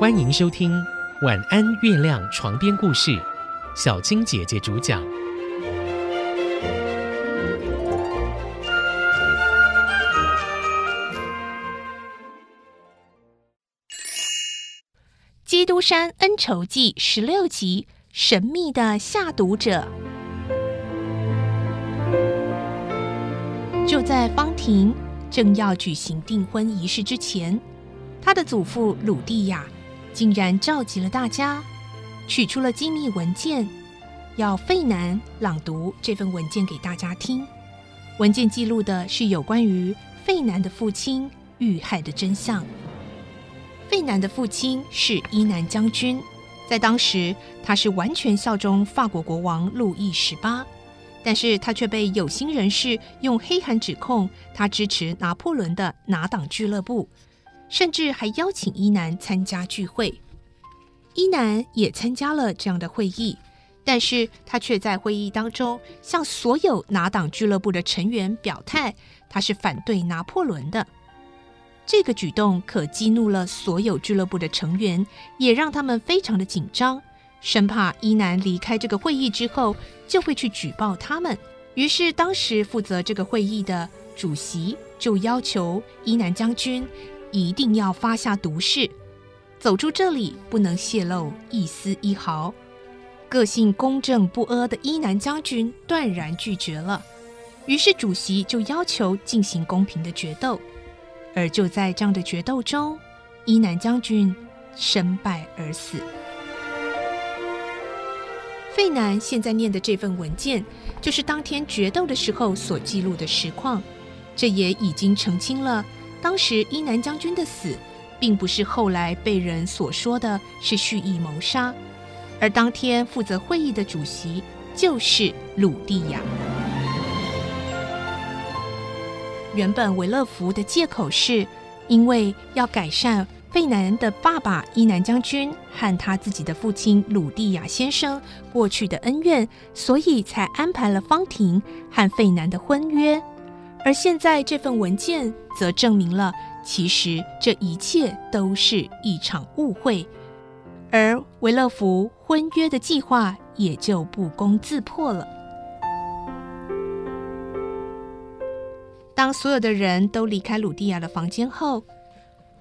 欢迎收听《晚安月亮》床边故事，小青姐姐主讲。《基督山恩仇记》十六集：神秘的下毒者。就在方婷正要举行订婚仪式之前，他的祖父鲁蒂亚竟然召集了大家，取出了机密文件，要费南朗读这份文件给大家听。文件记录的是有关于费南的父亲遇害的真相。费南的父亲是伊南将军，在当时他是完全效忠法国国王路易十八。但是他却被有心人士用黑函指控他支持拿破仑的拿党俱乐部，甚至还邀请伊南参加聚会。伊南也参加了这样的会议，但是他却在会议当中向所有拿党俱乐部的成员表态，他是反对拿破仑的。这个举动可激怒了所有俱乐部的成员，也让他们非常的紧张。生怕伊南离开这个会议之后就会去举报他们，于是当时负责这个会议的主席就要求伊南将军一定要发下毒誓，走出这里不能泄露一丝一毫。个性公正不阿的伊南将军断然拒绝了，于是主席就要求进行公平的决斗，而就在这样的决斗中，伊南将军身败而死。费南现在念的这份文件，就是当天决斗的时候所记录的实况。这也已经澄清了，当时伊南将军的死，并不是后来被人所说的是蓄意谋杀，而当天负责会议的主席就是鲁蒂亚。原本维勒福的借口是，因为要改善。费南的爸爸伊南将军和他自己的父亲鲁蒂亚先生过去的恩怨，所以才安排了方婷和费南的婚约。而现在这份文件则证明了，其实这一切都是一场误会，而维勒福婚约的计划也就不攻自破了。当所有的人都离开鲁蒂亚的房间后。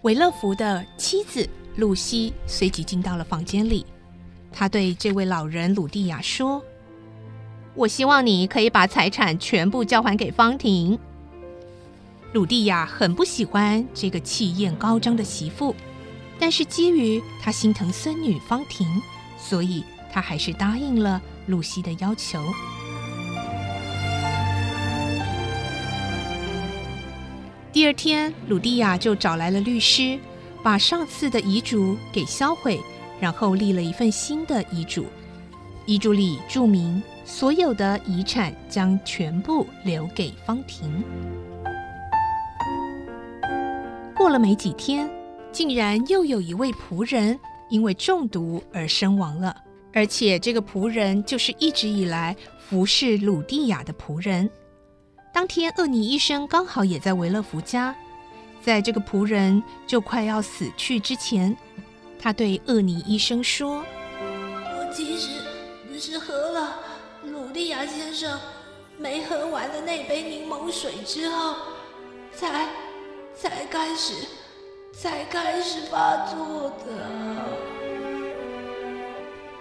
维勒福的妻子露西随即进到了房间里，他对这位老人鲁蒂亚说：“我希望你可以把财产全部交还给方婷。”鲁蒂亚很不喜欢这个气焰高涨的媳妇，但是基于他心疼孙女方婷，所以他还是答应了露西的要求。第二天，鲁蒂亚就找来了律师，把上次的遗嘱给销毁，然后立了一份新的遗嘱。遗嘱里注明，所有的遗产将全部留给方婷。过了没几天，竟然又有一位仆人因为中毒而身亡了，而且这个仆人就是一直以来服侍鲁蒂亚的仆人。当天，厄尼医生刚好也在维勒福家。在这个仆人就快要死去之前，他对厄尼医生说：“我其实只是喝了鲁蒂亚先生没喝完的那杯柠檬水之后，才才开始才开始发作的。”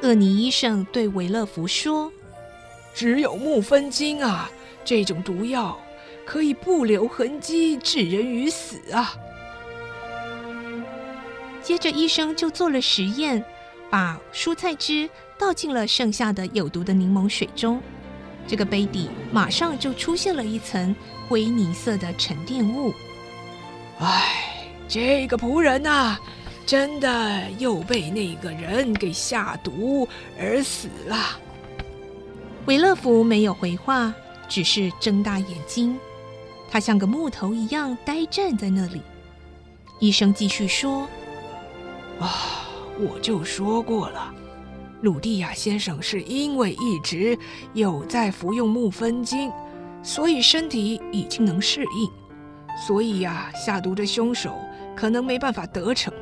厄尼医生对维勒福说：“只有木分金啊。”这种毒药可以不留痕迹致人于死啊！接着，医生就做了实验，把蔬菜汁倒进了剩下的有毒的柠檬水中，这个杯底马上就出现了一层灰泥色的沉淀物。唉，这个仆人呐，真的又被那个人给下毒而死了。维勒福没有回话。只是睁大眼睛，他像个木头一样呆站在那里。医生继续说：“啊，我就说过了，鲁蒂亚先生是因为一直有在服用木酚精，所以身体已经能适应，所以呀，下毒的凶手可能没办法得逞。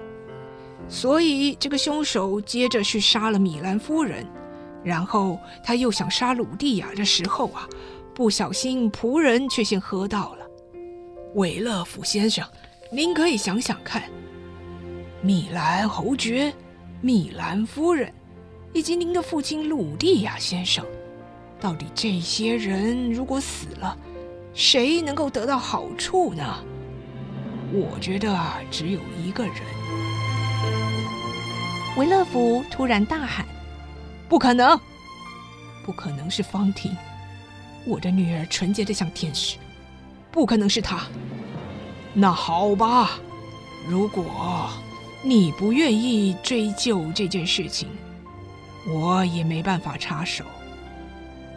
所以这个凶手接着去杀了米兰夫人，然后他又想杀鲁蒂亚的时候啊，不小心仆人却先喝到了。韦勒甫先生，您可以想想看，米兰侯爵、米兰夫人，以及您的父亲鲁蒂亚先生，到底这些人如果死了，谁能够得到好处呢？我觉得啊，只有一个人。维勒福突然大喊：“不可能！不可能是方婷，我的女儿纯洁的像天使，不可能是她。那好吧，如果你不愿意追究这件事情，我也没办法插手。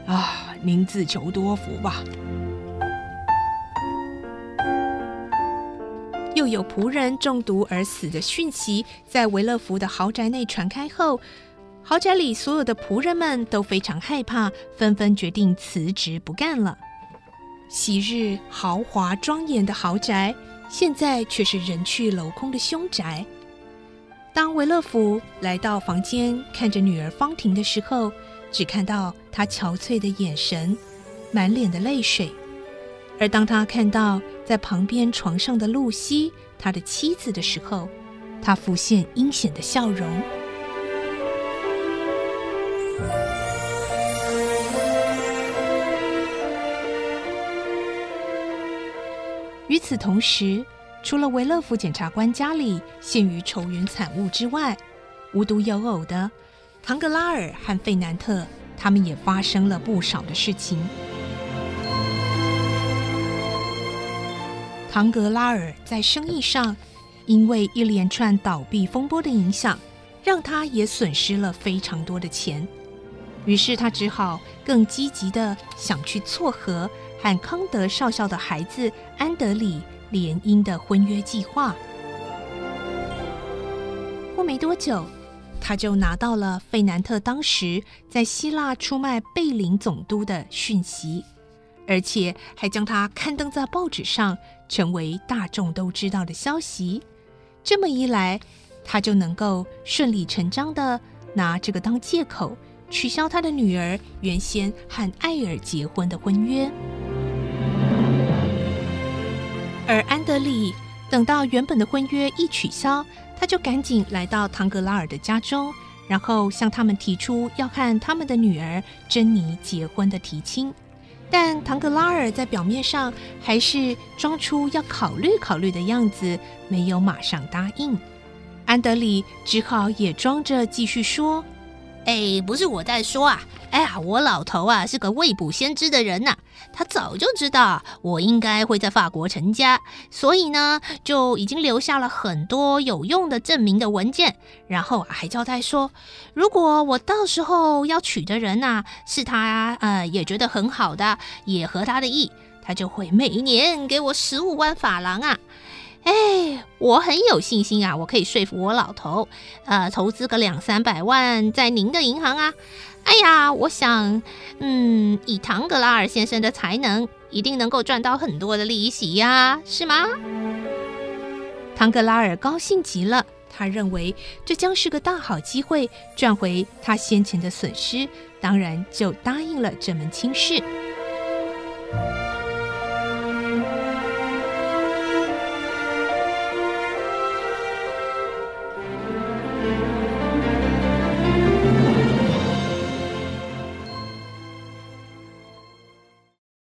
啊，您自求多福吧。”又有仆人中毒而死的讯息在维勒福的豪宅内传开后，豪宅里所有的仆人们都非常害怕，纷纷决定辞职不干了。昔日豪华庄严的豪宅，现在却是人去楼空的凶宅。当维勒福来到房间看着女儿方婷的时候，只看到她憔悴的眼神，满脸的泪水。而当他看到在旁边床上的露西，他的妻子的时候，他浮现阴险的笑容。与此同时，除了维勒夫检察官家里陷于愁云惨雾之外，无独有偶的，唐格拉尔和费南特他们也发生了不少的事情。唐格拉尔在生意上，因为一连串倒闭风波的影响，让他也损失了非常多的钱。于是他只好更积极的想去撮合和康德少校的孩子安德里联姻的婚约计划。过没多久，他就拿到了费南特当时在希腊出卖贝林总督的讯息。而且还将它刊登在报纸上，成为大众都知道的消息。这么一来，他就能够顺理成章的拿这个当借口，取消他的女儿原先和艾尔结婚的婚约。而安德里等到原本的婚约一取消，他就赶紧来到唐格拉尔的家中，然后向他们提出要和他们的女儿珍妮结婚的提亲。但唐格拉尔在表面上还是装出要考虑考虑的样子，没有马上答应。安德里只好也装着继续说：“哎，不是我在说啊。”哎呀，我老头啊是个未卜先知的人呐，他早就知道我应该会在法国成家，所以呢就已经留下了很多有用的证明的文件，然后还交代说，如果我到时候要娶的人呐是他呃也觉得很好的，也合他的意，他就会每一年给我十五万法郎啊。哎，我很有信心啊，我可以说服我老头，呃，投资个两三百万在您的银行啊。哎呀，我想，嗯，以唐格拉尔先生的才能，一定能够赚到很多的利息呀，是吗？唐格拉尔高兴极了，他认为这将是个大好机会，赚回他先前的损失，当然就答应了这门亲事。